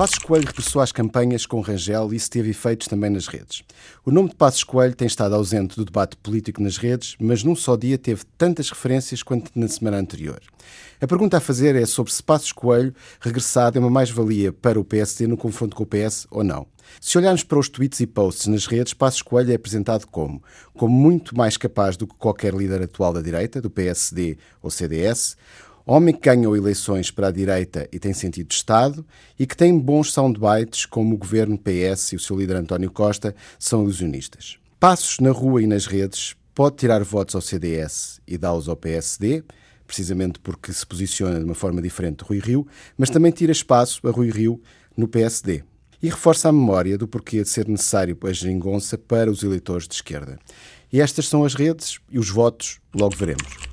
Passos Coelho regressou às campanhas com Rangel e isso teve efeitos também nas redes. O nome de Passos Coelho tem estado ausente do debate político nas redes, mas num só dia teve tantas referências quanto na semana anterior. A pergunta a fazer é sobre se Passos Coelho regressado é uma mais-valia para o PSD no confronto com o PS ou não. Se olharmos para os tweets e posts nas redes, Passos Coelho é apresentado como, como muito mais capaz do que qualquer líder atual da direita, do PSD ou CDS, Homem que ganhou eleições para a direita e tem sentido de Estado e que tem bons soundbites como o governo PS e o seu líder António Costa são ilusionistas. Passos na rua e nas redes pode tirar votos ao CDS e dá-los ao PSD, precisamente porque se posiciona de uma forma diferente de Rui Rio, mas também tira espaço a Rui Rio no PSD. E reforça a memória do porquê de ser necessário a geringonça para os eleitores de esquerda. E estas são as redes e os votos, logo veremos.